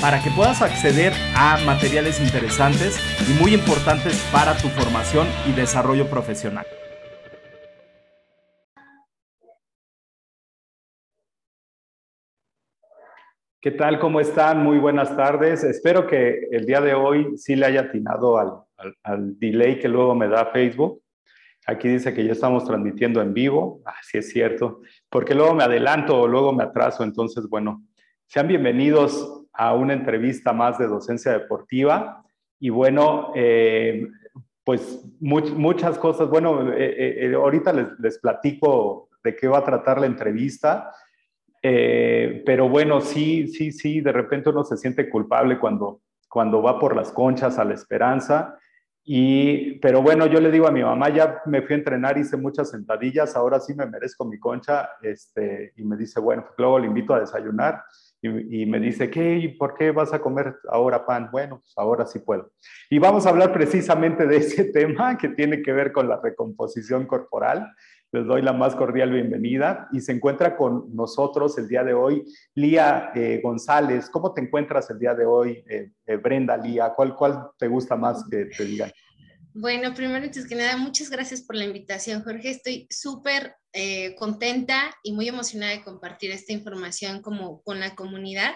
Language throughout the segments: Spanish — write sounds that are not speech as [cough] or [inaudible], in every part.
para que puedas acceder a materiales interesantes y muy importantes para tu formación y desarrollo profesional. ¿Qué tal? ¿Cómo están? Muy buenas tardes. Espero que el día de hoy sí le haya atinado al, al, delay que luego me da Facebook. Aquí dice que ya estamos transmitiendo en vivo. Así es cierto. Porque luego me adelanto o luego me atraso. Entonces, bueno, sean bienvenidos a una entrevista más de docencia deportiva. Y bueno, eh, pues muchas cosas. Bueno, eh, eh, ahorita les, les platico de qué va a tratar la entrevista. Eh, pero bueno, sí, sí, sí, de repente uno se siente culpable cuando, cuando va por las conchas a la esperanza. Y, pero bueno, yo le digo a mi mamá, ya me fui a entrenar, hice muchas sentadillas, ahora sí me merezco mi concha. Este, y me dice, bueno, pues luego le invito a desayunar. Y, me dice, ¿qué? ¿Por qué vas a comer ahora pan? Bueno, pues ahora sí puedo. Y vamos a hablar precisamente de ese [laughs] tema que tiene que ver con la recomposición corporal les doy la más cordial bienvenida y se encuentra con nosotros el día de hoy Lía eh, González. ¿Cómo te encuentras el día de hoy, eh, eh, Brenda, Lía? ¿Cuál, ¿Cuál te gusta más que te digan? Bueno, primero, antes que nada, muchas gracias por la invitación, Jorge. Estoy súper contenta y muy emocionada de compartir esta información como con la comunidad,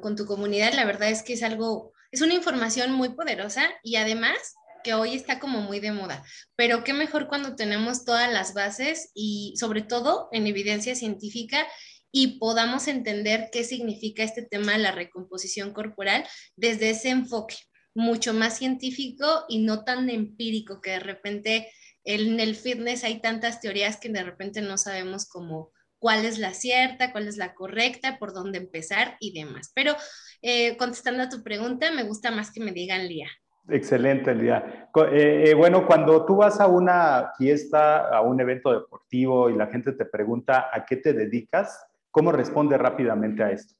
con tu comunidad. La verdad es que es algo, es una información muy poderosa y además que hoy está como muy de moda, pero qué mejor cuando tenemos todas las bases y sobre todo en evidencia científica y podamos entender qué significa este tema de la recomposición corporal desde ese enfoque mucho más científico y no tan empírico que de repente en el fitness hay tantas teorías que de repente no sabemos cómo cuál es la cierta, cuál es la correcta, por dónde empezar y demás. Pero eh, contestando a tu pregunta, me gusta más que me digan Lía. Excelente, Lía. Eh, eh, bueno, cuando tú vas a una fiesta, a un evento deportivo y la gente te pregunta a qué te dedicas, ¿cómo responde rápidamente a esto?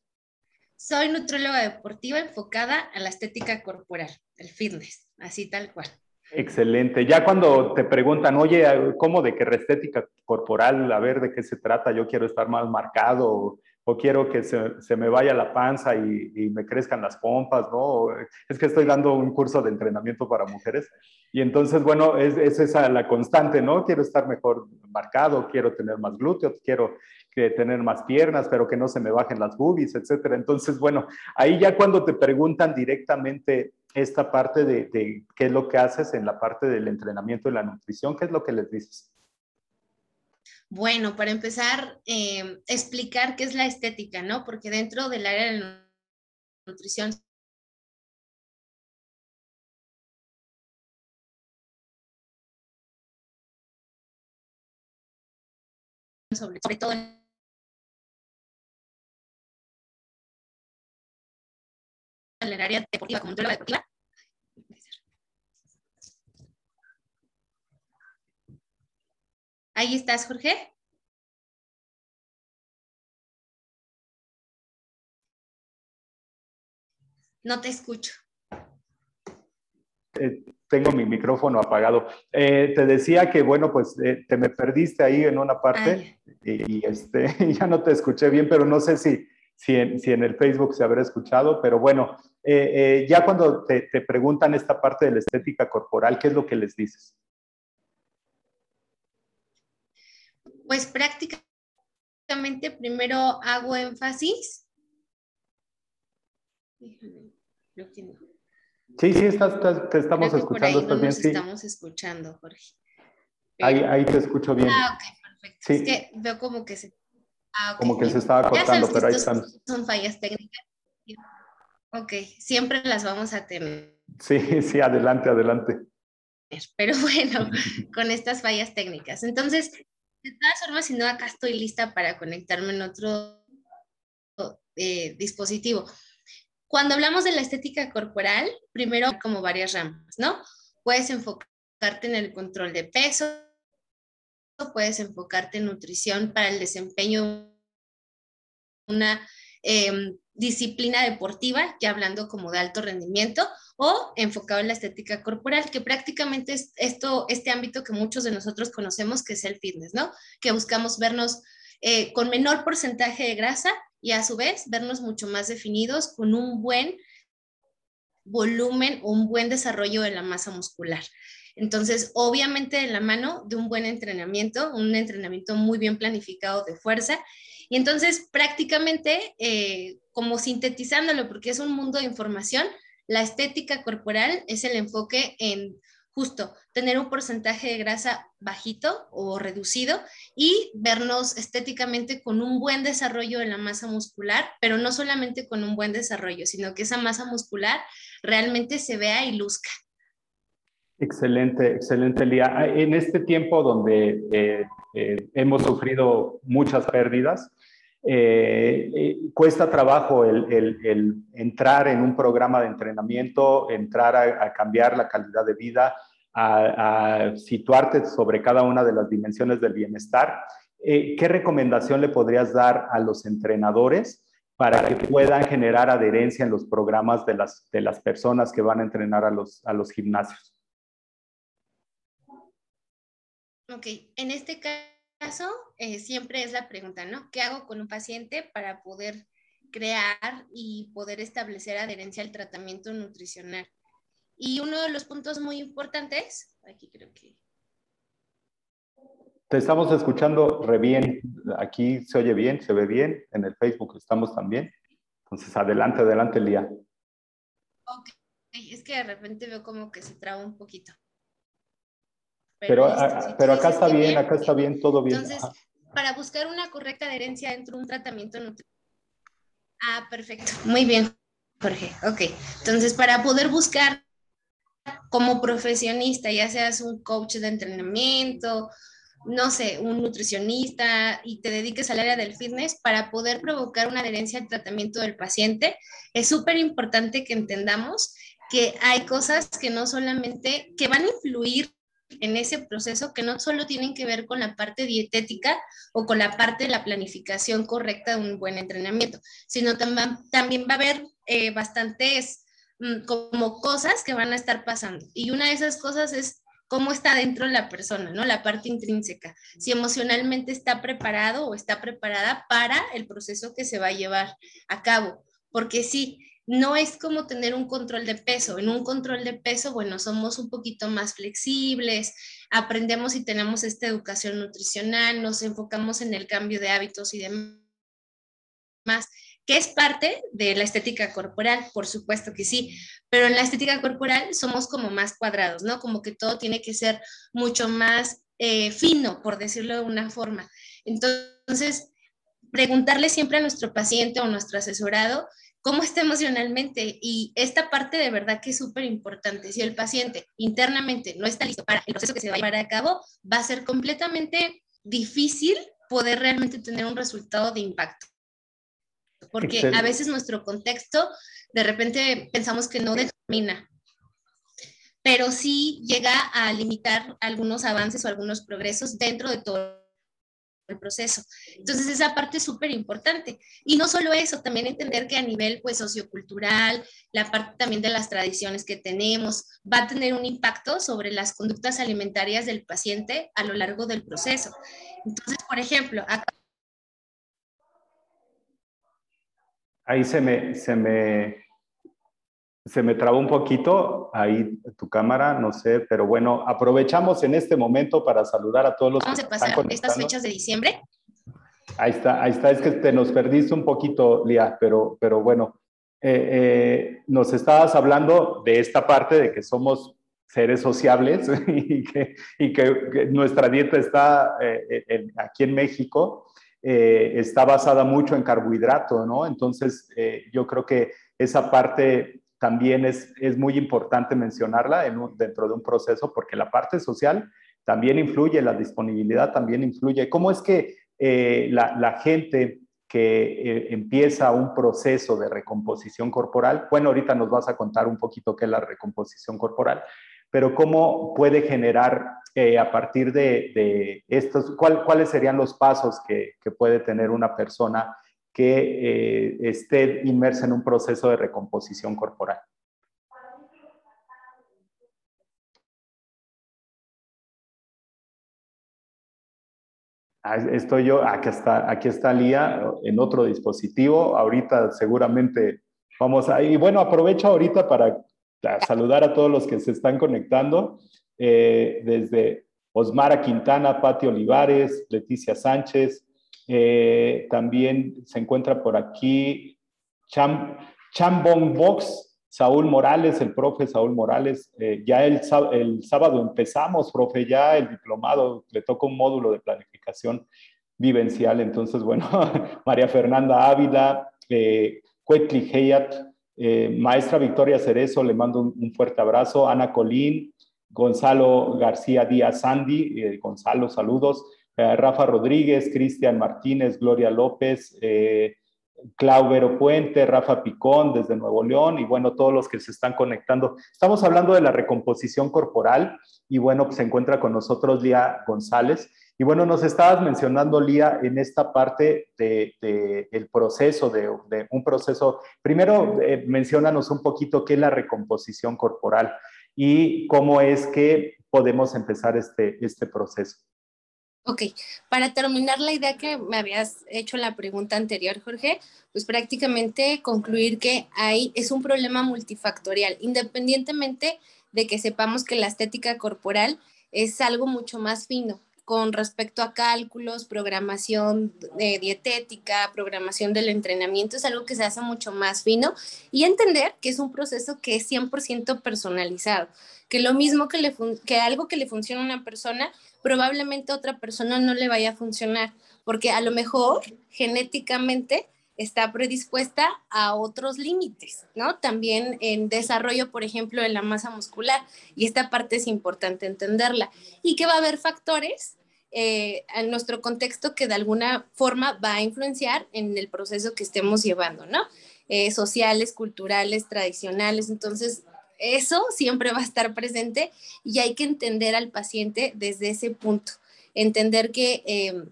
Soy nutróloga deportiva enfocada a la estética corporal, el fitness, así tal cual. Excelente. Ya cuando te preguntan, oye, ¿cómo de qué estética corporal? A ver de qué se trata, yo quiero estar más marcado o quiero que se, me vaya la panza y, y, me crezcan las pompas, ¿no? Es que estoy dando un curso de entrenamiento para mujeres y entonces, bueno, es, es esa la constante, ¿no? Quiero estar mejor marcado, quiero tener más glúteos, quiero que tener más piernas, pero que no se me bajen las boobies, etcétera. Entonces, bueno, ahí ya cuando te preguntan directamente esta parte de, qué es lo que haces en la parte del entrenamiento y la nutrición, ¿qué es lo que les dices? Bueno, para empezar, eh, explicar qué es la estética, ¿no? Porque dentro del área de la nutrición sobre, todo en el área deportiva, como la deportiva, Ahí estás, Jorge. No te escucho. Eh, tengo mi micrófono apagado. Eh, te decía que, bueno, pues eh, te me perdiste ahí en una parte y, este, [laughs] ya no te escuché bien, pero no sé si, si, en, el Facebook se habrá escuchado, pero bueno, ya cuando te, te preguntan esta parte de la estética corporal, ¿qué es lo que les dices? Pues prácticamente primero hago énfasis. Sí, sí, estás, te estamos escuchando. Estás bien, sí. Estamos escuchando, Jorge. ahí, ahí, te escucho bien. Ah, ok, perfecto. Sí. Es que veo como que se. Ah, como que se estaba cortando, pero ahí están. Son fallas técnicas. Ok, siempre las vamos a tener. Sí, [laughs] sí, adelante, adelante. pero bueno, [laughs] con estas fallas técnicas. Entonces, de todas formas, si no, acá estoy lista para conectarme en otro eh, dispositivo. Cuando hablamos de la estética corporal, primero como varias ramas, ¿no? Puedes enfocarte en el control de peso, puedes enfocarte en nutrición para el desempeño de una em, disciplina deportiva, ya hablando como de alto rendimiento, o enfocado en la estética corporal, que prácticamente es esto, este ámbito que muchos de nosotros conocemos, que es el fitness, ¿no? Que buscamos vernos eh, con menor porcentaje de grasa y a su vez vernos mucho más definidos con un buen volumen un buen desarrollo de la masa muscular. Entonces, obviamente de la mano de un buen entrenamiento, un entrenamiento muy bien planificado de fuerza. Y entonces, prácticamente, eh, como sintetizándolo, porque es un mundo de información, la estética corporal es el enfoque en justo tener un porcentaje de grasa bajito o reducido y vernos estéticamente con un buen desarrollo de la masa muscular, pero no solamente con un buen desarrollo, sino que esa masa muscular realmente se vea y luzca. Excelente, excelente, Lía. En este tiempo donde eh, eh, hemos sufrido muchas pérdidas, eh, eh, cuesta trabajo el, entrar en un programa de entrenamiento, entrar a, cambiar la calidad de vida, a, situarte sobre cada una de las dimensiones del bienestar. Eh, ¿Qué recomendación le podrías dar a los entrenadores para que puedan generar adherencia en los programas de las, de las personas que van a entrenar a los, a los gimnasios? Ok, en este caso eh, siempre es la pregunta, ¿no? ¿Qué hago con un paciente para poder crear y poder establecer adherencia al tratamiento nutricional? Y uno de los puntos muy importantes, aquí creo que... Te estamos escuchando re bien, aquí se oye bien, se ve bien, en el Facebook estamos también. Entonces, adelante, adelante, Lía. Ok, es que de repente veo como que se traba un poquito. Pero, pero, acá está bien, acá está bien, todo bien. Entonces, para buscar una correcta adherencia dentro de un tratamiento nutricional. Ah, perfecto. Muy bien, Jorge. Ok. Entonces, para poder buscar como profesionista, ya seas un coach de entrenamiento, no sé, un nutricionista y te dediques al área del fitness para poder provocar una adherencia al tratamiento del paciente, es súper importante que entendamos que hay cosas que no solamente, que van a influir en ese proceso que no solo tienen que ver con la parte dietética o con la parte de la planificación correcta de un buen entrenamiento, sino también, también va a haber eh, bastantes mm, como cosas que van a estar pasando. Y una de esas cosas es cómo está dentro la persona, ¿no? La parte intrínseca, si emocionalmente está preparado o está preparada para el proceso que se va a llevar a cabo. Porque sí, no es como tener un control de peso. En un control de peso, bueno, somos un poquito más flexibles, aprendemos y tenemos esta educación nutricional, nos enfocamos en el cambio de hábitos y demás, que es parte de la estética corporal, por supuesto que sí, pero en la estética corporal somos como más cuadrados, ¿no? Como que todo tiene que ser mucho más eh, fino, por decirlo de una forma. Entonces, preguntarle siempre a nuestro paciente o nuestro asesorado cómo está emocionalmente. Y esta parte de verdad que es súper importante. Si el paciente internamente no está listo para el proceso que se va a llevar a cabo, va a ser completamente difícil poder realmente tener un resultado de impacto. Porque a veces nuestro contexto, de repente pensamos que no determina, pero sí llega a limitar algunos avances o algunos progresos dentro de todo el proceso. Entonces, esa parte es súper importante. Y no solo eso, también entender que a nivel pues sociocultural, la parte también de las tradiciones que tenemos, va a tener un impacto sobre las conductas alimentarias del paciente a lo largo del proceso. Entonces, por ejemplo, Ahí se me, se me, se me trabó un poquito ahí tu cámara, no sé, pero bueno, aprovechamos en este momento para saludar a todos los Vamos a pasar estas fechas de diciembre. Ahí está, ahí está, es que te nos perdiste un poquito, Lía, pero, pero bueno, eh, eh, nos estabas hablando de esta parte de que somos seres sociables [laughs] y que, y que, nuestra dieta está eh, aquí en México, está basada mucho en carbohidrato, ¿no? Entonces, yo creo que esa parte también es, es muy importante mencionarla dentro de un proceso porque la parte social también influye, la disponibilidad también influye. ¿Cómo es que eh, la, gente que eh, empieza un proceso de recomposición corporal, bueno, ahorita nos vas a contar un poquito qué es la recomposición corporal, pero cómo puede generar eh, a partir de, estos, cuáles serían los pasos que, puede tener una persona que esté inmersa en un proceso de recomposición corporal. Ah, estoy yo, aquí está, aquí está Lía en otro dispositivo. Ahorita seguramente vamos a... Y bueno, aprovecho ahorita para saludar a todos los que se están conectando, eh, desde Osmara Quintana, Pati Olivares, Leticia Sánchez, eh, también se encuentra por aquí Cham, Chambong Box, Saúl Morales, el profe Saúl Morales, eh, ya el, el, sábado empezamos, profe, ya el diplomado, le toca un módulo de planificación vivencial, entonces, bueno, [laughs] María Fernanda Ávila, eh, Cuetli eh, maestra Victoria Cerezo, le mando un, fuerte abrazo, Ana Colín, Gonzalo García Díaz Sandy, Gonzalo, saludos, Rafa Rodríguez, Cristian Martínez, Gloria López, Claubero Puente, Rafa Picón desde Nuevo León y bueno, todos los que se están conectando. Estamos hablando de la recomposición corporal y bueno, pues se encuentra con nosotros Lía González. Y bueno, nos estabas mencionando, Lía, en esta parte del de, el proceso, de, un proceso. Primero, eh, mencionanos un poquito qué es la recomposición corporal y cómo es que podemos empezar este, este proceso. Ok, para terminar la idea que me habías hecho la pregunta anterior, Jorge, pues prácticamente concluir que hay, es un problema multifactorial, independientemente de que sepamos que la estética corporal es algo mucho más fino con respecto a cálculos, programación dietética, programación del entrenamiento, es algo que se hace mucho más fino y entender que es un proceso que es 100% personalizado, que lo mismo que, le que algo que le funciona a una persona, probablemente a otra persona no le vaya a funcionar, porque a lo mejor genéticamente está predispuesta a otros límites, ¿no? También en desarrollo, por ejemplo, de la masa muscular, y esta parte es importante entenderla, y que va a haber factores eh, en nuestro contexto que de alguna forma va a influenciar en el proceso que estemos llevando, ¿no? Eh, sociales, culturales, tradicionales, entonces eso siempre va a estar presente y hay que entender al paciente desde ese punto, entender que... Eh,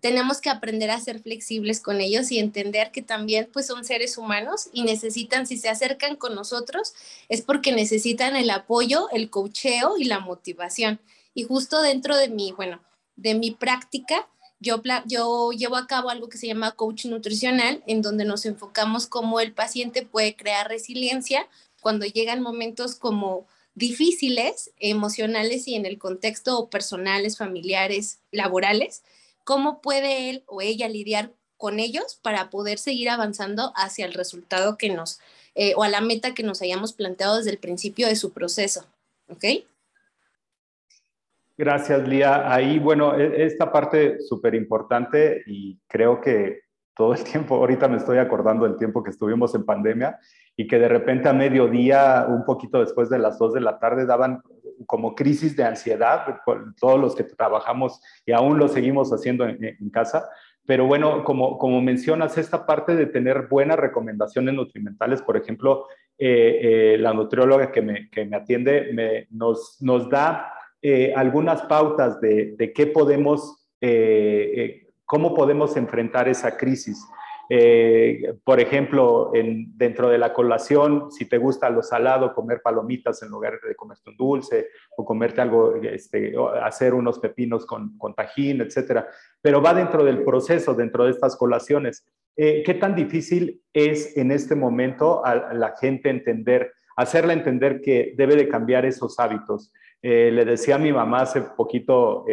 tenemos que aprender a ser flexibles con ellos y entender que también pues son seres humanos y necesitan, si se acercan con nosotros, es porque necesitan el apoyo, el cocheo y la motivación. Y justo dentro de mi, bueno, de mi práctica, yo, yo llevo a cabo algo que se llama coach nutricional, en donde nos enfocamos cómo el paciente puede crear resiliencia cuando llegan momentos como difíciles, emocionales y en el contexto personales, familiares, laborales, cómo puede él o ella lidiar con ellos para poder seguir avanzando hacia el resultado que nos, eh, o a la meta que nos hayamos planteado desde el principio de su proceso. ¿Ok? Gracias, Lía. Ahí, bueno, e, esta parte súper importante y creo que todo el [laughs] tiempo, ahorita me estoy acordando del tiempo que estuvimos en pandemia y que de repente a mediodía, un poquito después de las dos de la tarde, daban como crisis de ansiedad, todos los que trabajamos y aún lo seguimos haciendo en, casa. Pero bueno, como, como mencionas, esta parte de tener buenas recomendaciones nutrimentales, por ejemplo, eh, eh, la nutrióloga que me, que me atiende me, nos, nos da eh, algunas pautas de, de qué podemos, cómo podemos enfrentar esa crisis. Eh, por ejemplo, en, dentro de la colación, si te gusta lo salado, comer palomitas en lugar de comerte un dulce o comerte algo, este, hacer unos pepinos con, con tajín, etcétera. Pero va dentro del proceso, dentro de estas colaciones. Eh, ¿Qué tan difícil es en este momento a, la gente entender, hacerla entender que debe de cambiar esos hábitos? Eh, le decía a mi mamá hace poquito,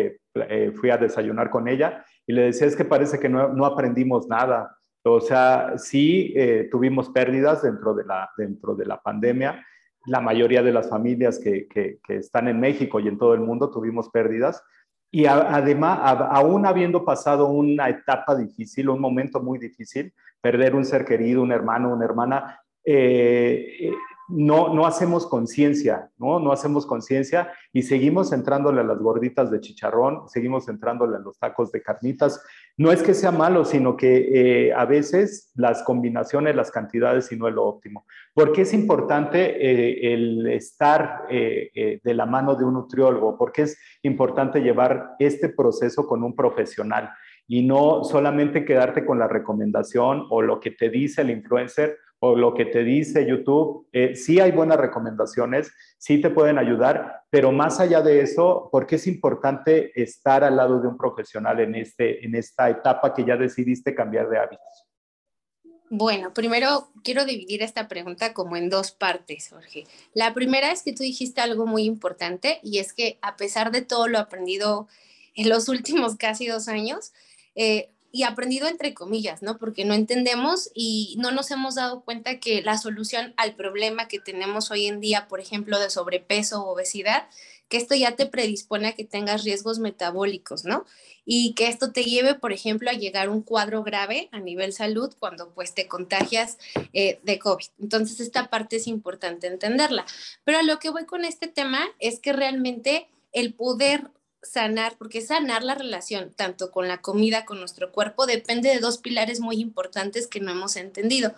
fui a desayunar con ella y le decía, es que parece que no, no aprendimos nada o sea, sí eh, tuvimos pérdidas dentro de, la, dentro de la pandemia. La mayoría de las familias que, que, están en México y en todo el mundo tuvimos pérdidas. Y además, aún habiendo pasado una etapa difícil, un momento muy difícil, perder un ser querido, un hermano, una hermana, eh, no, no hacemos conciencia, ¿no? No hacemos conciencia y seguimos entrándole a las gorditas de chicharrón, seguimos entrándole a los tacos de carnitas. No es que sea malo, sino que eh, a veces las combinaciones, las cantidades y no es lo óptimo. ¿Por qué es importante eh, el estar eh, de la mano de un nutriólogo? ¿Por qué es importante llevar este proceso con un profesional? y no solamente quedarte con la recomendación o lo que te dice el influencer o lo que te dice YouTube. Eh, sí hay buenas recomendaciones, sí te pueden ayudar, pero más allá de eso, ¿por qué es importante estar al lado de un profesional en, este, en esta etapa que ya decidiste cambiar de hábitos? Bueno, primero quiero dividir esta pregunta como en dos partes, Jorge. La primera es que tú dijiste algo muy importante y es que a pesar de todo lo aprendido en los últimos casi dos años, eh, y aprendido entre comillas, ¿no? Porque no entendemos y no nos hemos dado cuenta que la solución al problema que tenemos hoy en día, por ejemplo, de sobrepeso o obesidad, que esto ya te predispone a que tengas riesgos metabólicos, ¿no? Y que esto te lleve, por ejemplo, a llegar a un cuadro grave a nivel salud cuando pues te contagias eh, de COVID. Entonces, esta parte es importante entenderla. Pero a lo que voy con este tema es que realmente el poder sanar, porque sanar la relación tanto con la comida, con nuestro cuerpo, depende de dos pilares muy importantes que no hemos entendido.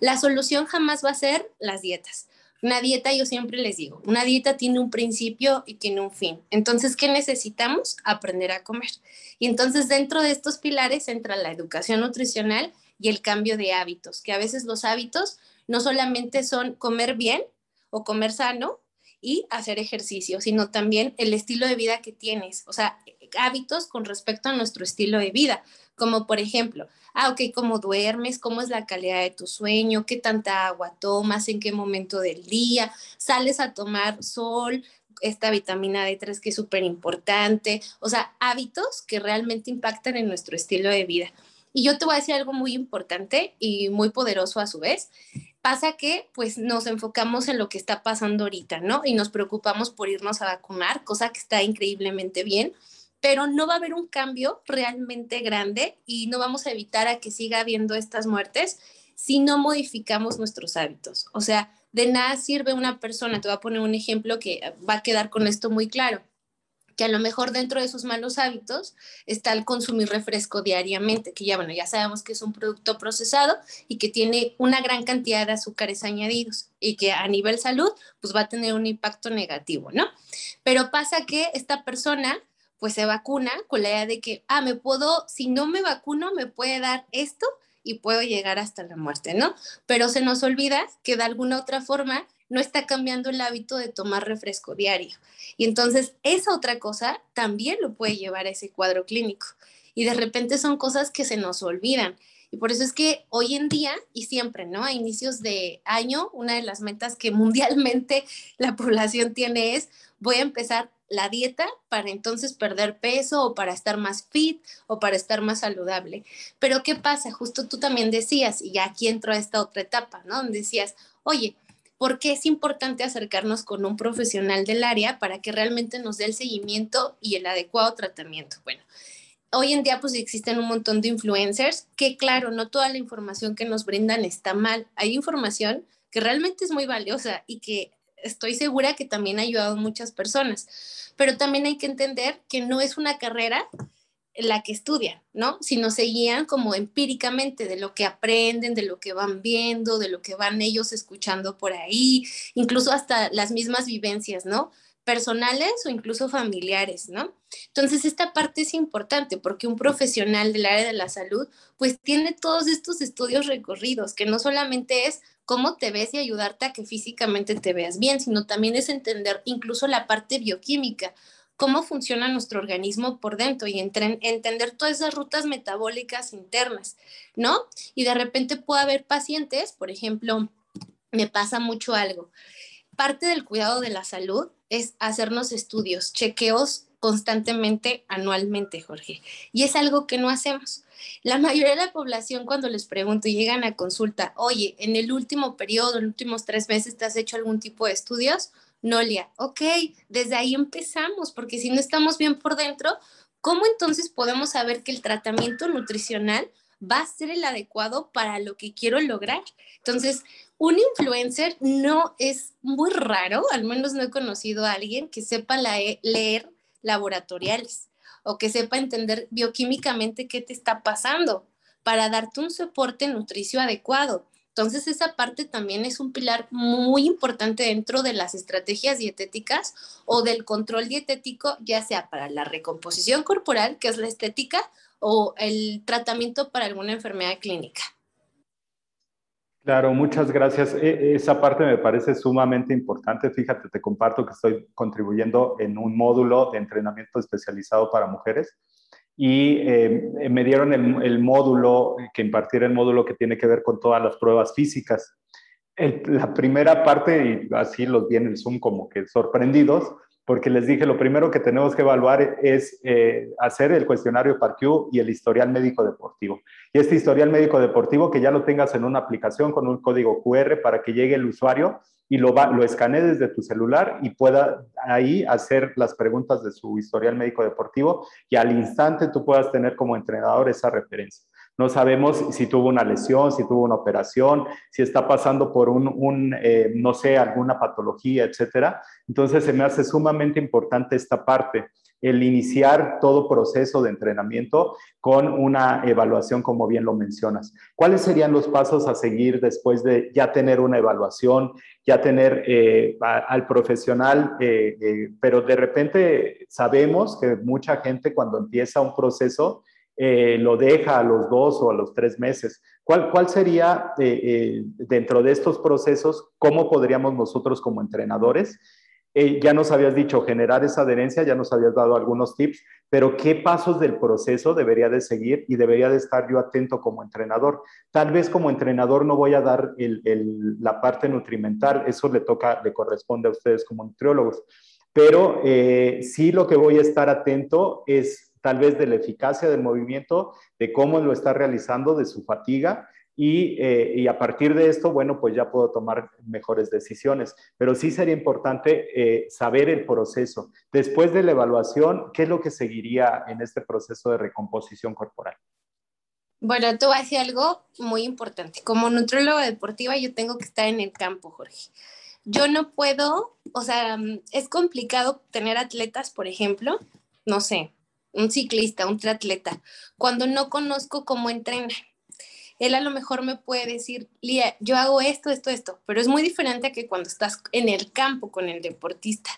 La solución jamás va a ser las dietas. Una dieta, yo siempre les digo, una dieta tiene un principio y tiene un fin. Entonces, ¿qué necesitamos? Aprender a comer. Y entonces dentro de estos pilares entra la educación nutricional y el cambio de hábitos, que a veces los hábitos no solamente son comer bien o comer sano, y hacer ejercicio, sino también el estilo de vida que tienes, o sea, hábitos con respecto a nuestro estilo de vida, como por ejemplo, ah, ok, cómo duermes, cómo es la calidad de tu sueño, qué tanta agua tomas, en qué momento del día, sales a tomar sol, esta vitamina D3 que es súper importante, o sea, hábitos que realmente impactan en nuestro estilo de vida. Y yo te voy a decir algo muy importante y muy poderoso a su vez. Pasa que pues nos enfocamos en lo que está pasando ahorita, ¿no? Y nos preocupamos por irnos a vacunar, cosa que está increíblemente bien, pero no va a haber un cambio realmente grande y no vamos a evitar a que siga habiendo estas muertes si no modificamos nuestros hábitos. O sea, de nada sirve una persona, te voy a poner un ejemplo que va a quedar con esto muy claro que a lo mejor dentro de sus malos hábitos está el consumir refresco diariamente, que ya bueno, ya sabemos que es un producto procesado y que tiene una gran cantidad de azúcares añadidos y que a nivel salud pues va a tener un impacto negativo, ¿no? Pero pasa que esta persona pues se vacuna con la idea de que, ah, me puedo, si no me vacuno, me puede dar esto y puedo llegar hasta la muerte, ¿no? Pero se nos olvida que de alguna otra forma no está cambiando el hábito de tomar refresco diario. Y entonces esa otra cosa también lo puede llevar a ese cuadro clínico. Y de repente son cosas que se nos olvidan. Y por eso es que hoy en día y siempre, ¿no? A inicios de año, una de las metas que [laughs] mundialmente la población tiene es, voy a empezar la dieta para entonces perder peso o para estar más fit o para estar más saludable. Pero ¿qué pasa? Justo tú también decías, y ya aquí entro a esta otra etapa, ¿no? Donde decías, oye, ¿por qué es importante acercarnos con un profesional del área para que realmente nos dé el seguimiento y el adecuado tratamiento? Bueno, hoy en día pues existen un montón de influencers que claro, no toda la información que nos brindan está mal. Hay información que realmente es muy valiosa y que estoy segura que también ha ayudado a muchas personas. Pero también hay que entender que no es una carrera la que estudian, ¿no? Sino se guían como empíricamente de lo que aprenden, de lo que van viendo, de lo que van ellos escuchando por ahí, incluso hasta las mismas vivencias, ¿no? personales o incluso familiares, ¿no? Entonces, esta parte es importante porque un profesional del área de la salud, pues tiene todos estos estudios recorridos, que no solamente es cómo te ves y ayudarte a que físicamente te veas bien, sino también es entender incluso la parte bioquímica, cómo funciona nuestro organismo por dentro y entender todas esas rutas metabólicas internas, ¿no? Y de repente puede haber pacientes, por ejemplo, me pasa mucho algo. Parte del cuidado de la salud es hacernos estudios, chequeos constantemente, anualmente, Jorge. Y es algo que no hacemos. La mayoría de la población cuando les pregunto y llegan a consulta, oye, en el último periodo, en los últimos tres meses, ¿te has hecho algún tipo de estudios? Nolia, ok, desde ahí empezamos, porque si no estamos bien por dentro, ¿cómo entonces podemos saber que el tratamiento nutricional va a ser el adecuado para lo que quiero lograr. Entonces, un influencer no es muy raro, al menos no he conocido a alguien que sepa leer laboratoriales o que sepa entender bioquímicamente qué te está pasando para darte un soporte nutricio adecuado. Entonces, esa parte también es un pilar muy importante dentro de las estrategias dietéticas o del control dietético, ya sea para la recomposición corporal, que es la estética, o el tratamiento para alguna enfermedad clínica. Claro, muchas gracias. E, esa parte me parece sumamente importante. Fíjate, te comparto que estoy contribuyendo en un módulo de entrenamiento especializado para mujeres y eh, me dieron el, módulo, que impartir el módulo que tiene que ver con todas las pruebas físicas. la primera parte, y así los vi en el Zoom como que sorprendidos, porque les dije, lo primero que tenemos que evaluar es eh, hacer el cuestionario PARQ y el historial médico deportivo. Y este historial médico deportivo que ya lo tengas en una aplicación con un código QR para que llegue el usuario y lo, va, lo escanee desde tu celular y pueda ahí hacer las preguntas de su historial médico deportivo y al instante tú puedas tener como entrenador esa referencia. No sabemos si tuvo una lesión, si tuvo una operación, si está pasando por un, eh, no sé, alguna patología, etcétera. Entonces se me hace sumamente importante esta parte, el iniciar todo proceso de entrenamiento con una evaluación, como bien lo mencionas. ¿Cuáles serían los pasos a seguir después de ya tener una evaluación, ya tener eh, al profesional, eh, pero de repente sabemos que mucha gente cuando empieza un proceso, eh, lo deja a los dos o a los tres meses. ¿Cuál, cuál sería eh, eh, dentro de estos procesos, cómo podríamos nosotros como entrenadores? Ya nos habías dicho generar esa adherencia, ya nos habías dado algunos tips, pero ¿qué pasos del proceso debería de seguir y debería de estar yo atento como entrenador? Tal vez como entrenador no voy a dar la parte nutrimental, eso le toca, le corresponde a ustedes como nutriólogos, pero sí lo que voy a estar atento es tal vez de la eficacia del movimiento, de cómo lo está realizando, de su fatiga. Eh, y, a partir de esto, bueno, pues ya puedo tomar mejores decisiones. Pero sí sería importante eh, saber el proceso. Después de la evaluación, ¿qué es lo que seguiría en este proceso de recomposición corporal? Bueno, tú haces algo muy importante. Como nutrióloga deportiva, yo tengo que estar en el campo, Jorge. Yo no puedo, o sea, es complicado tener atletas, por ejemplo, no sé, un ciclista, un triatleta, cuando no conozco cómo entrena. Él a lo mejor me puede decir, Lía, yo hago esto, esto, esto, pero es muy diferente a que cuando estás en el campo con el deportista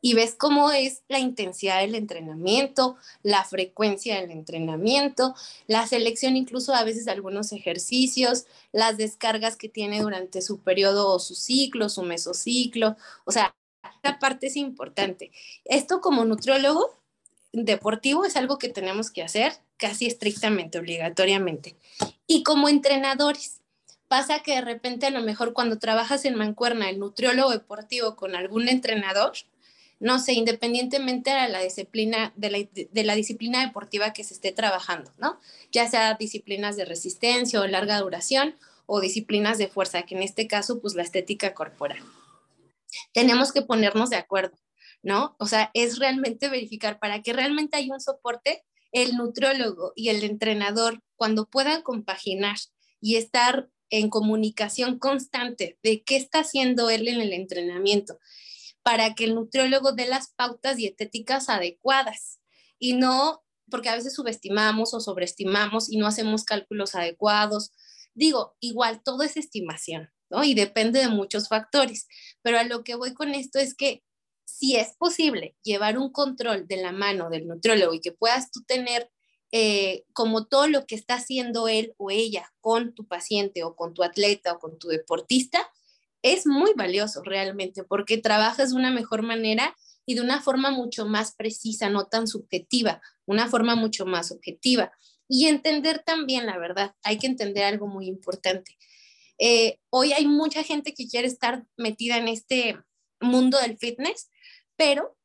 y ves cómo es la intensidad del entrenamiento, la frecuencia del entrenamiento, la selección incluso a veces de algunos ejercicios, las descargas que tiene durante su periodo o su ciclo, su mesociclo, o sea, esta parte es importante. Esto como nutriólogo deportivo es algo que tenemos que hacer casi estrictamente, obligatoriamente. Y como entrenadores, pasa que de repente a lo mejor cuando trabajas en mancuerna, el nutriólogo deportivo con algún entrenador, no sé, independientemente de la disciplina, de la, de la, disciplina deportiva que se esté trabajando, ¿no? Ya sea disciplinas de resistencia o larga duración o disciplinas de fuerza, que en este caso, pues la estética corporal. Tenemos que ponernos de acuerdo. ¿no? O sea, es realmente verificar para que realmente haya un soporte, el nutriólogo y el entrenador, cuando puedan compaginar y estar en comunicación constante de qué está haciendo él en el entrenamiento, para que el nutriólogo dé las pautas dietéticas adecuadas y no, porque a veces subestimamos o sobreestimamos y no hacemos cálculos adecuados. Digo, igual todo es estimación, ¿no? Y depende de muchos factores, pero a lo que voy con esto es que si es posible llevar un control de la mano del nutriólogo y que puedas tú tener eh, como todo lo que está haciendo él o ella con tu paciente o con tu atleta o con tu deportista, es muy valioso realmente porque trabajas de una mejor manera y de una forma mucho más precisa, no tan subjetiva, una forma mucho más objetiva. Y entender también, la verdad, hay que entender algo muy importante. Eh, hoy hay mucha gente que quiere estar metida en este mundo del fitness, pero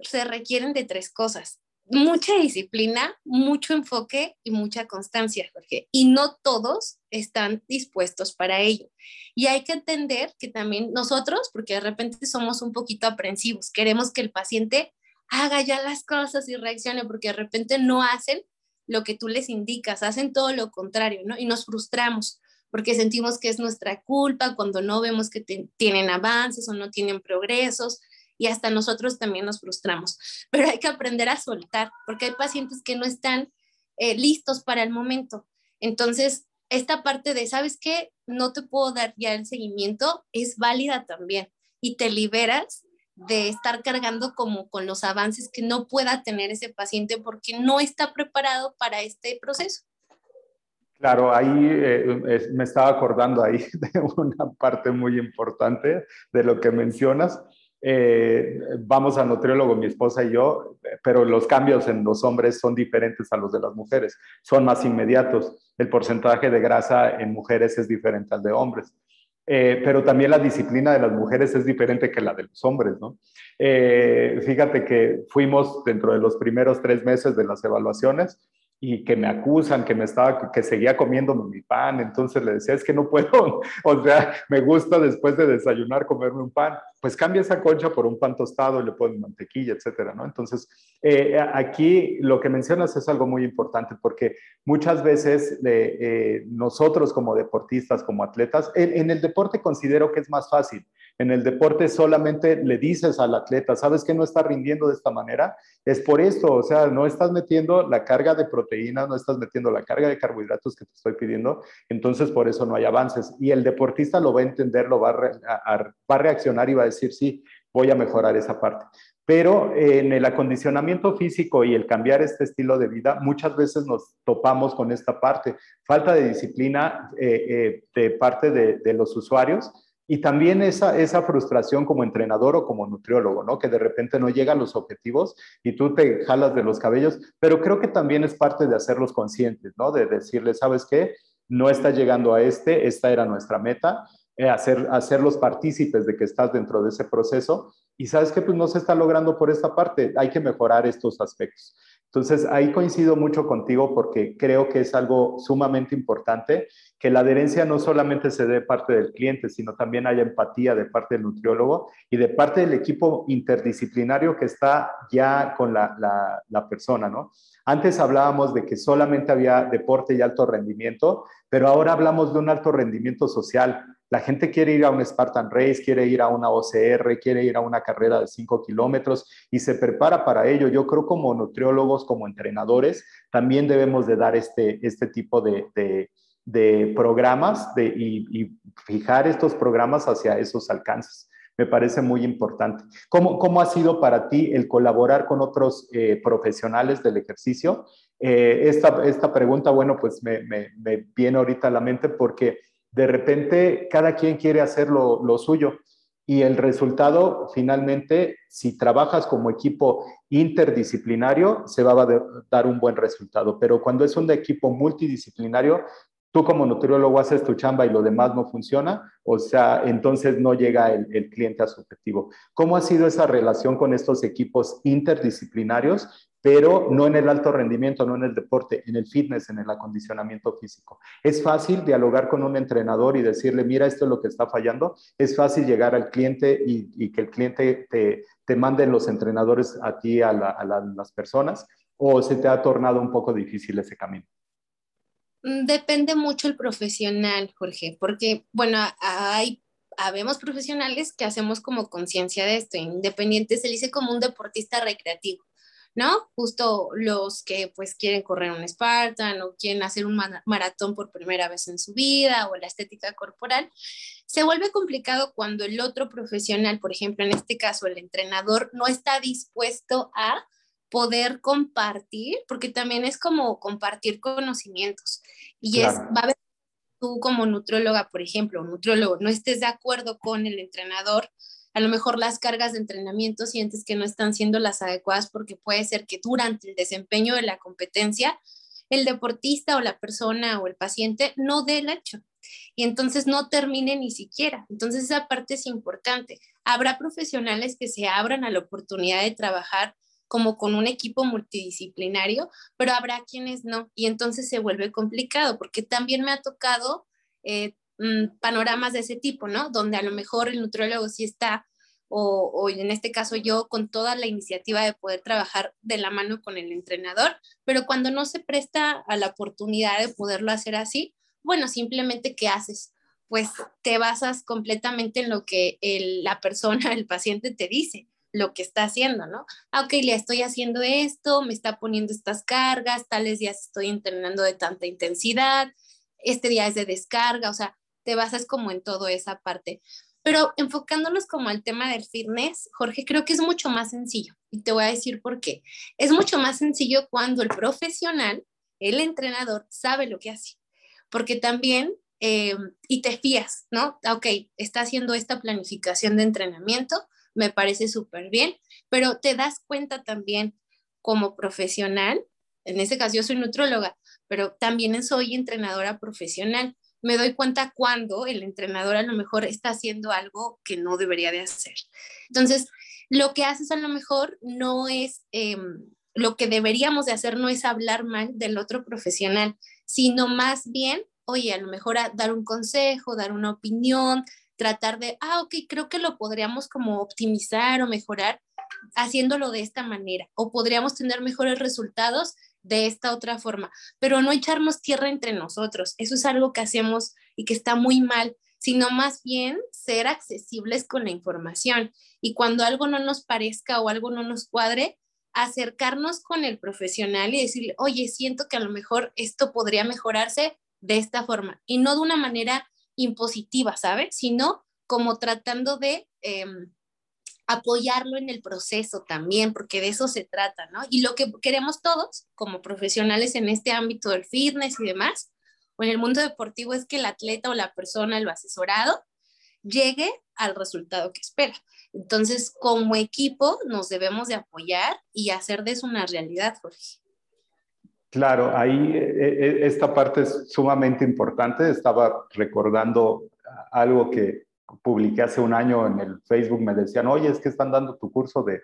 se requieren de tres cosas. Mucha disciplina, mucho enfoque y mucha constancia, Jorge. Y no todos están dispuestos para ello. Y hay que entender que también nosotros, porque de repente somos un poquito aprensivos, queremos que el paciente haga ya las cosas y reaccione, porque de repente no hacen lo que tú les indicas, hacen todo lo contrario, ¿no? Y nos frustramos porque sentimos que es nuestra culpa cuando no vemos que tienen avances o no tienen progresos y hasta nosotros también nos frustramos. [laughs] Pero hay que aprender a soltar, porque hay pacientes que no están eh, listos para el momento. Entonces, esta parte de, ¿sabes qué? No te puedo dar ya el seguimiento, es válida también y te liberas de estar cargando como con los avances que no pueda tener ese paciente porque no está preparado para este proceso. Claro, ahí eh, me estaba acordando ahí [laughs] de una parte muy importante de lo que mencionas. Eh, vamos a nutriólogo, mi esposa y yo, pero los cambios en los hombres son diferentes a los de las mujeres, son más inmediatos. El porcentaje de grasa en mujeres es diferente al de hombres. Eh, pero también la disciplina de las mujeres es diferente que la de los hombres, ¿no? fíjate que fuimos dentro de los primeros tres meses de las evaluaciones, y que me acusan que me estaba, que seguía comiendo mi pan, entonces le decía, es que no puedo, [laughs] o sea, me gusta después de desayunar comerme un pan, pues cambia esa concha por un pan tostado y le pones mantequilla, etcétera, ¿no? Entonces, eh, aquí lo que mencionas es algo muy importante porque muchas veces eh, nosotros como deportistas, como atletas, en el deporte considero que es más fácil, en el deporte solamente le dices al atleta, ¿sabes que no está rindiendo de esta manera? Es por esto, o sea, no estás metiendo la carga de proteínas, no estás metiendo la carga de carbohidratos que te estoy pidiendo, entonces por eso no hay avances. Y el deportista lo va a entender, lo va a, va a reaccionar y va a decir, sí, voy a mejorar esa parte. Pero en el acondicionamiento físico y el cambiar este estilo de vida, muchas veces nos topamos con esta parte, falta de disciplina eh, eh, de parte de, de los usuarios y también esa, esa frustración como entrenador o como nutriólogo, ¿no? Que de repente no llegan los objetivos y tú te jalas de los cabellos, pero creo que también es parte de hacerlos conscientes, ¿no? De decirles, ¿sabes qué? No está llegando a este, esta era nuestra meta, hacer, hacerlos partícipes de que estás dentro de ese proceso y sabes que pues no se está logrando por esta parte, hay que mejorar estos aspectos. Entonces, ahí coincido mucho contigo porque creo que es algo sumamente importante que la adherencia no solamente se dé parte del cliente, sino también haya empatía de parte del nutriólogo y de parte del equipo interdisciplinario que está ya con la, la, persona, ¿no? Antes hablábamos de que solamente había deporte y alto rendimiento, pero ahora hablamos de un alto rendimiento social. La gente quiere ir a un Spartan Race, quiere ir a una OCR, quiere ir a una carrera de 5 kilómetros y se prepara para ello. Yo creo como nutriólogos, como entrenadores, también debemos de dar este, este tipo de, de, programas de, y, fijar estos programas hacia esos alcances. Me parece muy importante. ¿Cómo, cómo ha sido para ti el colaborar con otros eh, profesionales del ejercicio? Eh, esta, esta pregunta, bueno, pues me, me, me viene ahorita a la mente porque de repente cada quien quiere hacer lo, suyo y el resultado finalmente, si trabajas como equipo interdisciplinario, se va a dar un buen resultado. Pero cuando es un equipo multidisciplinario, tú como nutriólogo haces tu chamba y lo demás no funciona, o sea, entonces no llega el, el, cliente a su objetivo. ¿Cómo ha sido esa relación con estos equipos interdisciplinarios pero no en el alto rendimiento, no en el deporte, en el fitness, en el acondicionamiento físico. Es fácil dialogar con un entrenador y decirle, mira, esto es lo que está fallando. Es fácil llegar al cliente y, que el cliente te, te, los entrenadores a ti, a, las personas, o se te ha tornado un poco difícil ese camino. Mm, depende mucho el profesional, Jorge, porque, bueno, hay habemos profesionales que hacemos como conciencia de esto, independiente, se le dice como un deportista recreativo. ¿No? Justo los que pues quieren correr un Spartan o quieren hacer un maratón por primera vez en su vida o la estética corporal, se vuelve complicado cuando el otro profesional, por ejemplo, en este caso el entrenador, no está dispuesto a poder compartir, porque también es como compartir conocimientos. Y es, va a haber tú como nutróloga, por ejemplo, nutrólogo, no estés de acuerdo con el entrenador, a lo mejor las cargas de entrenamiento sientes que no están siendo las adecuadas porque puede ser que durante el desempeño de la competencia el deportista o la persona o el paciente no dé el hecho y entonces no termine ni siquiera. Entonces esa parte es importante. Habrá profesionales que se abran a la oportunidad de trabajar como con un equipo multidisciplinario, pero habrá quienes no y entonces se vuelve complicado porque también me ha tocado eh, Mm, panoramas de ese tipo, ¿no? Donde a lo mejor el nutriólogo sí está o, en este caso yo con toda la iniciativa de poder trabajar de la mano con el entrenador, pero cuando no se presta a la oportunidad de poderlo hacer así, bueno, simplemente ¿qué haces? Pues te basas completamente en lo que la persona, [laughs] el paciente te dice lo que está haciendo, ¿no? Ah, ok, le estoy haciendo esto, me está poniendo estas cargas, tales días estoy entrenando de tanta intensidad, este día es de descarga, o sea, te basas como en toda esa parte. Pero enfocándonos como al tema del fitness, Jorge, creo que es mucho más sencillo y te voy a decir por qué. Es mucho más sencillo cuando el profesional, el entrenador, sabe lo que hace, porque también, eh, y te fías, ¿no? Ok, está haciendo esta planificación de entrenamiento, me parece súper bien, pero te das cuenta también como profesional, en este caso yo soy nutróloga, pero también soy entrenadora profesional. Me doy cuenta cuando el entrenador a lo mejor está haciendo algo que no debería de hacer. Entonces, lo que haces a lo mejor no es, em, lo que deberíamos de hacer no es hablar mal del otro profesional, sino más bien, oye, a lo mejor dar un consejo, dar una opinión, tratar de, ah, ok, creo que lo podríamos como optimizar o mejorar haciéndolo de esta manera, o podríamos tener mejores resultados de esta otra forma, pero no echarnos tierra entre nosotros. Eso es algo que hacemos y que está muy mal, sino más bien ser accesibles con la información. Y cuando algo no nos parezca o algo no nos cuadre, acercarnos con el profesional y decirle, oye, siento que a lo mejor esto podría mejorarse de esta forma y no de una manera impositiva, ¿sabes? Sino como tratando de em, apoyarlo en el proceso también, porque de eso se trata, ¿no? Y lo que queremos todos, como profesionales en este ámbito del fitness y demás, o en el mundo deportivo, es que el atleta o la persona, el asesorado, llegue al resultado que espera. Entonces, como equipo, nos debemos de apoyar y hacer de eso una realidad, Jorge. Claro, ahí e, e, esta parte es sumamente importante. Estaba recordando algo que publiqué hace un año en el Facebook, me decían, oye, es que están dando tu curso de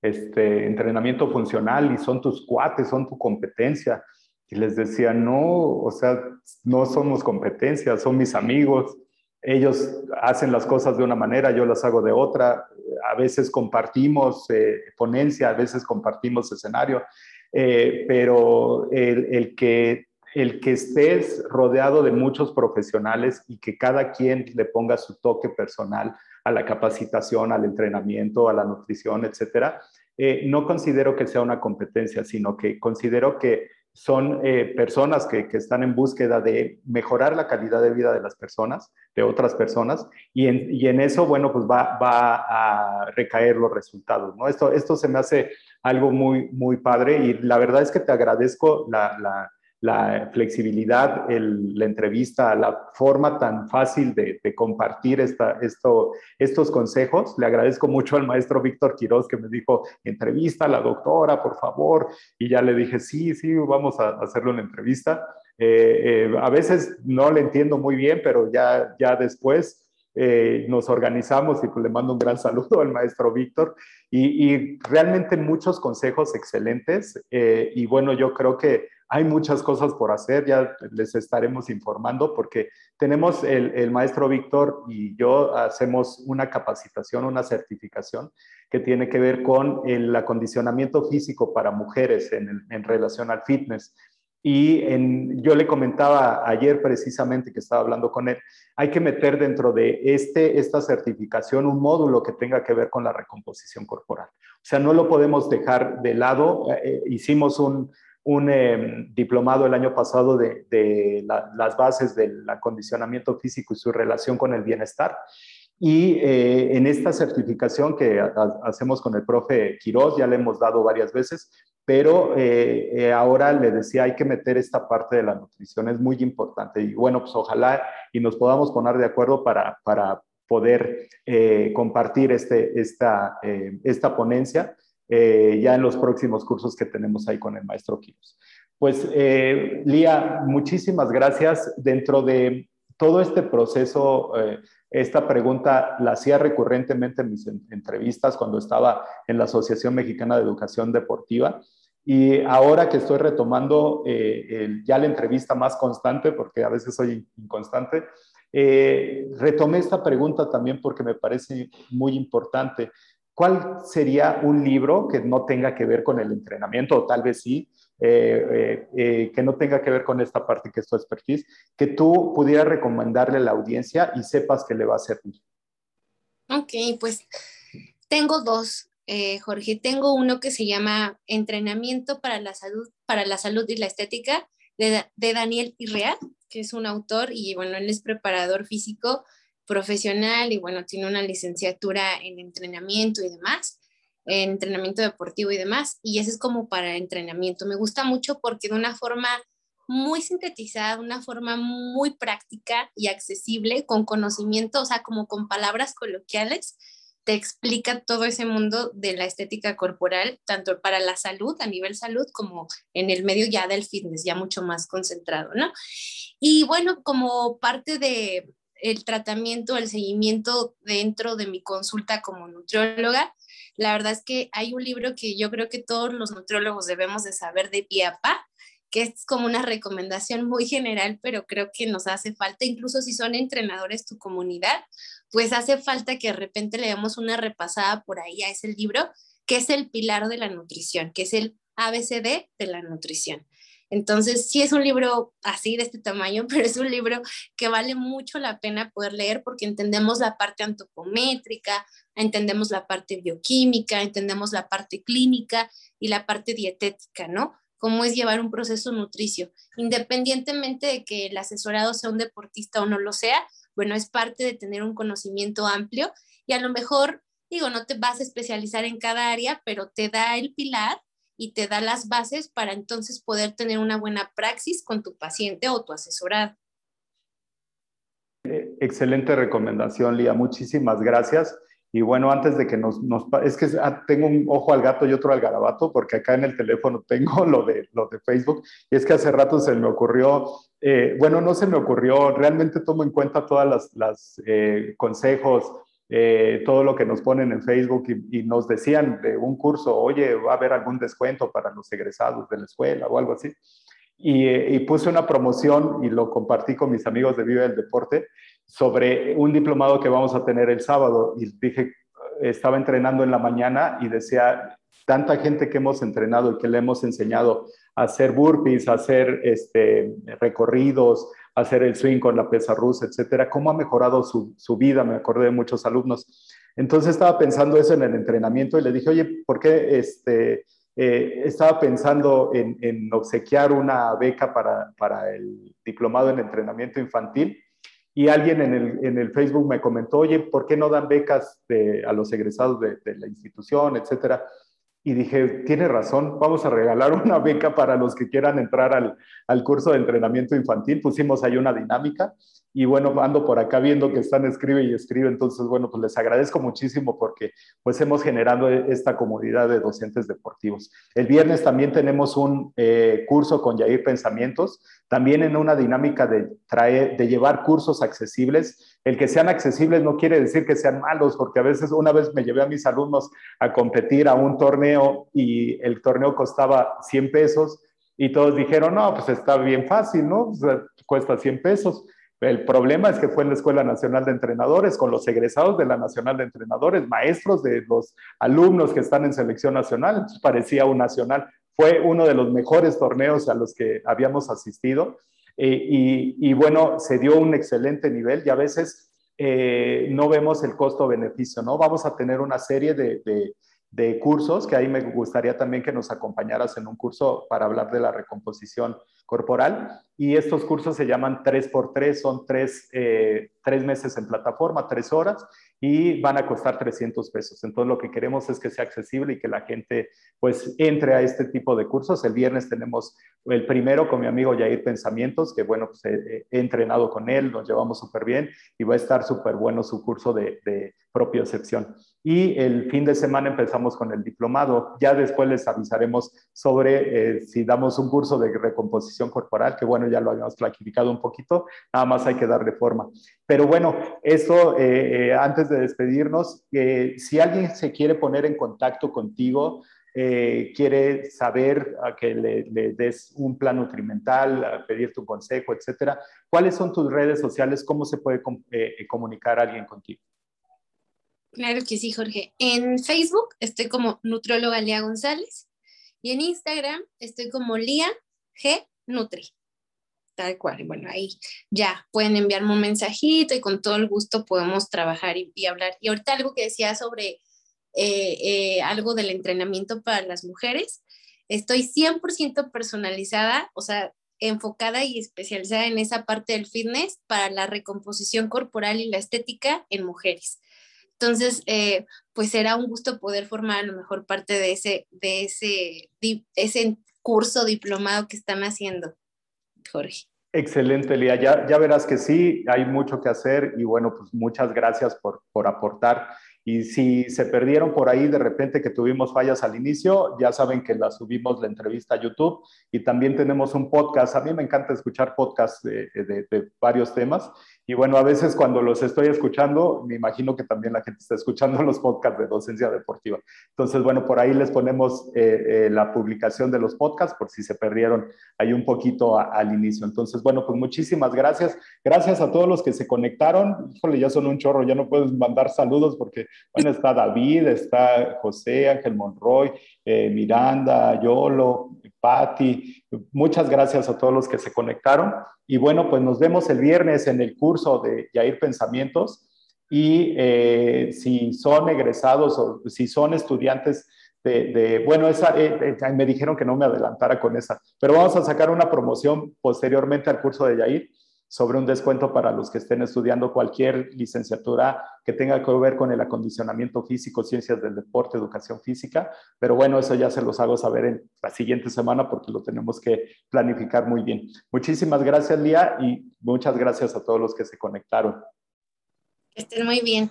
este, entrenamiento funcional y son tus cuates, son tu competencia. Y les decía, no, o sea, no somos competencia, son mis amigos. Ellos hacen las cosas de una manera, yo las hago de otra. A veces compartimos eh, ponencia, a veces compartimos escenario, eh, pero el, el que el que estés rodeado de muchos profesionales y que cada quien le ponga su toque personal a la capacitación, al entrenamiento, a la nutrición, etcétera, eh, no considero que sea una competencia, sino que considero que son eh, personas que, están en búsqueda de mejorar la calidad de vida de las personas, de otras personas, y en, eso, bueno, pues va, a recaer los resultados, ¿no? Esto, esto se me hace algo muy, muy padre y la verdad es que te agradezco la flexibilidad, la entrevista, la forma tan fácil de, compartir esta, esto, estos consejos. Le agradezco mucho al maestro Víctor Quiroz que me dijo, entrevista a la doctora, por favor. Y ya le dije, sí, sí, vamos a hacerle una entrevista. Eh, eh, a veces no le entiendo muy bien, pero ya, ya después eh, nos organizamos y pues le mando un gran [laughs] saludo al maestro Víctor y, realmente muchos consejos excelentes y bueno, yo creo que hay muchas cosas por hacer, ya les estaremos informando porque tenemos el, maestro Víctor y yo hacemos una capacitación, una certificación que tiene que ver con el acondicionamiento físico para mujeres en, relación al fitness. Y yo le comentaba ayer precisamente que estaba hablando con él, hay que meter dentro de este, esta certificación un módulo que tenga que ver con la recomposición corporal. O sea, no lo podemos dejar de lado. Eh, eh, hicimos un, un em, diplomado el año pasado de, las bases del acondicionamiento físico y su relación con el bienestar. Y eh, en esta certificación que hacemos con el profe Quiroz, ya le hemos dado varias veces, pero eh, eh, ahora le decía, hay que meter esta parte de la nutrición, es muy importante. Y bueno, pues ojalá y nos podamos poner de acuerdo para, para poder compartir este, esta, esta ponencia eh, ya en los próximos cursos que tenemos ahí con el maestro Quiros. Pues, eh, Lía, muchísimas gracias. Dentro de todo este proceso, eh, esta pregunta la hacía recurrentemente en mis entrevistas cuando estaba en la Asociación Mexicana de Educación Deportiva. Y ahora que estoy retomando ya la entrevista más constante, porque a veces soy inconstante, Eh, retomé esta pregunta también porque me parece muy importante. ¿Cuál sería un libro que no tenga que ver con el entrenamiento, o tal vez sí, eh, eh, que no tenga que ver con esta parte que es tu expertise, que tú pudieras recomendarle a la audiencia y sepas que le va a servir? Ok, pues tengo dos, Jorge. Tengo uno que se llama Entrenamiento para la Salud, para la Salud y la Estética de, de Daniel Irreal que es un autor y bueno, él es preparador físico profesional y bueno, tiene una licenciatura en entrenamiento y demás, en entrenamiento deportivo y demás, y ese es como para entrenamiento. Me gusta mucho porque de una forma muy sintetizada, una forma muy práctica y accesible, con conocimiento, o sea, como con palabras coloquiales, te explica todo ese mundo de la estética corporal, tanto para la salud, a nivel salud, como en el medio ya del fitness, ya mucho más concentrado, ¿no? Y bueno, como parte de el tratamiento, el seguimiento dentro de mi consulta como nutrióloga, la verdad es que hay un libro que yo creo que todos los nutriólogos debemos de saber de pie a pa, que es como una recomendación muy general, pero creo que nos hace falta, incluso si son entrenadores tu comunidad, pues hace falta que de repente le demos una repasada por ahí a ese libro, que es el pilar de la nutrición, que es el ABCD de la nutrición. Entonces, sí es un libro así de este tamaño, [laughs] pero es un libro que vale mucho la pena poder leer porque entendemos la parte antropométrica, entendemos la parte bioquímica, entendemos la parte clínica y la parte dietética, ¿no? Cómo es llevar un proceso nutricio, independientemente de que el asesorado sea un deportista o no lo sea, bueno, es parte de tener un conocimiento amplio y a lo mejor, digo, no te vas a especializar en cada área, pero te da el pilar y te da las bases para entonces poder tener una buena praxis con tu paciente o tu asesorado. Excelente recomendación, Lía. Muchísimas gracias. Y bueno, antes de que nos, nos es que ah, tengo un ojo al gato y otro al garabato, porque acá en el teléfono [laughs] tengo lo de, lo de Facebook, y es que hace rato se me ocurrió, eh, bueno, no se me ocurrió, realmente tomo en cuenta todas las eh, consejos, eh, todo lo que nos ponen en Facebook y, nos decían de un curso, oye, va a haber algún descuento para los egresados de la escuela o algo así. Y, y puse una promoción y lo compartí con mis amigos de Viva del Deporte sobre un diplomado que vamos a tener el sábado y dije, estaba entrenando en la mañana y decía, tanta gente que hemos entrenado y que le hemos enseñado a hacer burpees, a hacer este, recorridos, hacer el swing con la pesa rusa, etcétera, cómo ha mejorado su, su vida, me acordé de muchos alumnos. Entonces estaba pensando eso en el entrenamiento y le dije, oye, ¿por qué este, eh, estaba pensando en, en, obsequiar una beca para, para el diplomado en entrenamiento infantil? Y alguien en el, en el, Facebook me comentó, oye, ¿por qué no dan becas a los egresados de, de, la institución, etcétera? Y dije, tiene razón, vamos a regalar [laughs] una beca para los que quieran entrar al, al curso de entrenamiento infantil. Pusimos ahí una dinámica y bueno, ando por acá viendo que están escribe y escribe, entonces bueno, pues les agradezco muchísimo porque pues hemos generado esta comunidad de docentes deportivos. El viernes también tenemos un eh, curso con Yair Pensamientos, también en una dinámica de, traer, de llevar cursos accesibles. El que sean accesibles no quiere decir que sean malos, porque a veces una vez me llevé a mis alumnos a competir a un torneo y el torneo costaba 100 pesos y todos dijeron, no, pues está bien fácil, ¿no? O sea, cuesta 100 pesos el problema es que fue en la Escuela Nacional de Entrenadores, con los egresados de la Nacional de Entrenadores, maestros de los alumnos que están en selección nacional, parecía un nacional. Fue uno de los mejores torneos a los que habíamos asistido eh, y, bueno, se dio un excelente nivel y a veces eh, no vemos el costo-beneficio, ¿no? Vamos a tener una serie de de cursos, que ahí me gustaría también que nos acompañaras en un curso para hablar de la recomposición corporal. Y estos cursos se llaman 3x3, son tres, eh, tres meses en plataforma, tres horas, y van a costar 300 pesos. Entonces lo que queremos es que sea accesible y que la gente pues entre a este tipo de cursos. El viernes tenemos el primero con mi amigo Yair Pensamientos, que bueno, pues he, he entrenado con él, nos llevamos súper bien y va a estar súper bueno su curso de, de propiocepción y el fin de semana empezamos con el diplomado. Ya después les avisaremos sobre eh, si damos un curso de recomposición corporal, que bueno, ya lo habíamos clasificado un poquito, nada más hay que darle forma. Pero bueno, esto, eh, eh, antes de despedirnos, si alguien se quiere poner en contacto contigo, quiere saber que le, des un plan nutrimental, a pedir tu consejo, etcétera, ¿cuáles son tus redes sociales? ¿Cómo se puede comunicar alguien contigo? Claro que sí, Jorge. En Facebook estoy como nutrióloga Lía González y en Instagram estoy como Lía G Nutri. Tal cual. Bueno, ahí ya pueden enviarme un mensajito y con todo el gusto podemos trabajar y, y hablar. Y ahorita algo que decía sobre eh, eh, algo del entrenamiento para las mujeres. Estoy 100% personalizada, o sea, enfocada y especializada en esa parte del fitness para la recomposición corporal y la estética en mujeres. Entonces, eh, pues será un gusto poder formar a lo mejor parte de ese, de ese, ese curso diplomado que están haciendo, Jorge. Excelente, Lía. Ya, ya verás que sí, hay mucho que hacer y bueno, pues muchas gracias por, por aportar. Y si se perdieron por ahí de repente que tuvimos fallas al inicio, ya saben que la subimos la entrevista a YouTube y también tenemos un podcast. A mí me encanta escuchar podcasts de, de varios temas y bueno, a veces cuando los estoy escuchando, me imagino que también la gente está escuchando [laughs] los podcasts de docencia deportiva. Entonces, bueno, por ahí les ponemos eh, eh, la publicación de los podcasts por si se perdieron ahí un poquito al inicio. Entonces, bueno, pues muchísimas gracias. Gracias a todos los que se conectaron. Híjole, ya son un chorro, ya no puedes mandar saludos porque, bueno, está David, está José, Ángel Monroy, eh, Miranda, Yolo, Patti. Muchas gracias a todos los que se conectaron. Y bueno, pues nos vemos el viernes en el curso de Yair Pensamientos. Y eh, si son egresados o si son estudiantes de, bueno, esa, eh, eh, me dijeron que no me adelantara con esa, pero vamos a sacar una promoción posteriormente al curso de Yair sobre un descuento para los que estén estudiando cualquier licenciatura que tenga que ver con el acondicionamiento físico, ciencias del deporte, educación física. Pero bueno, eso ya se los hago saber en la siguiente semana porque lo tenemos que planificar muy bien. Muchísimas gracias, Lía, y muchas gracias a todos los que se conectaron. Estén muy bien.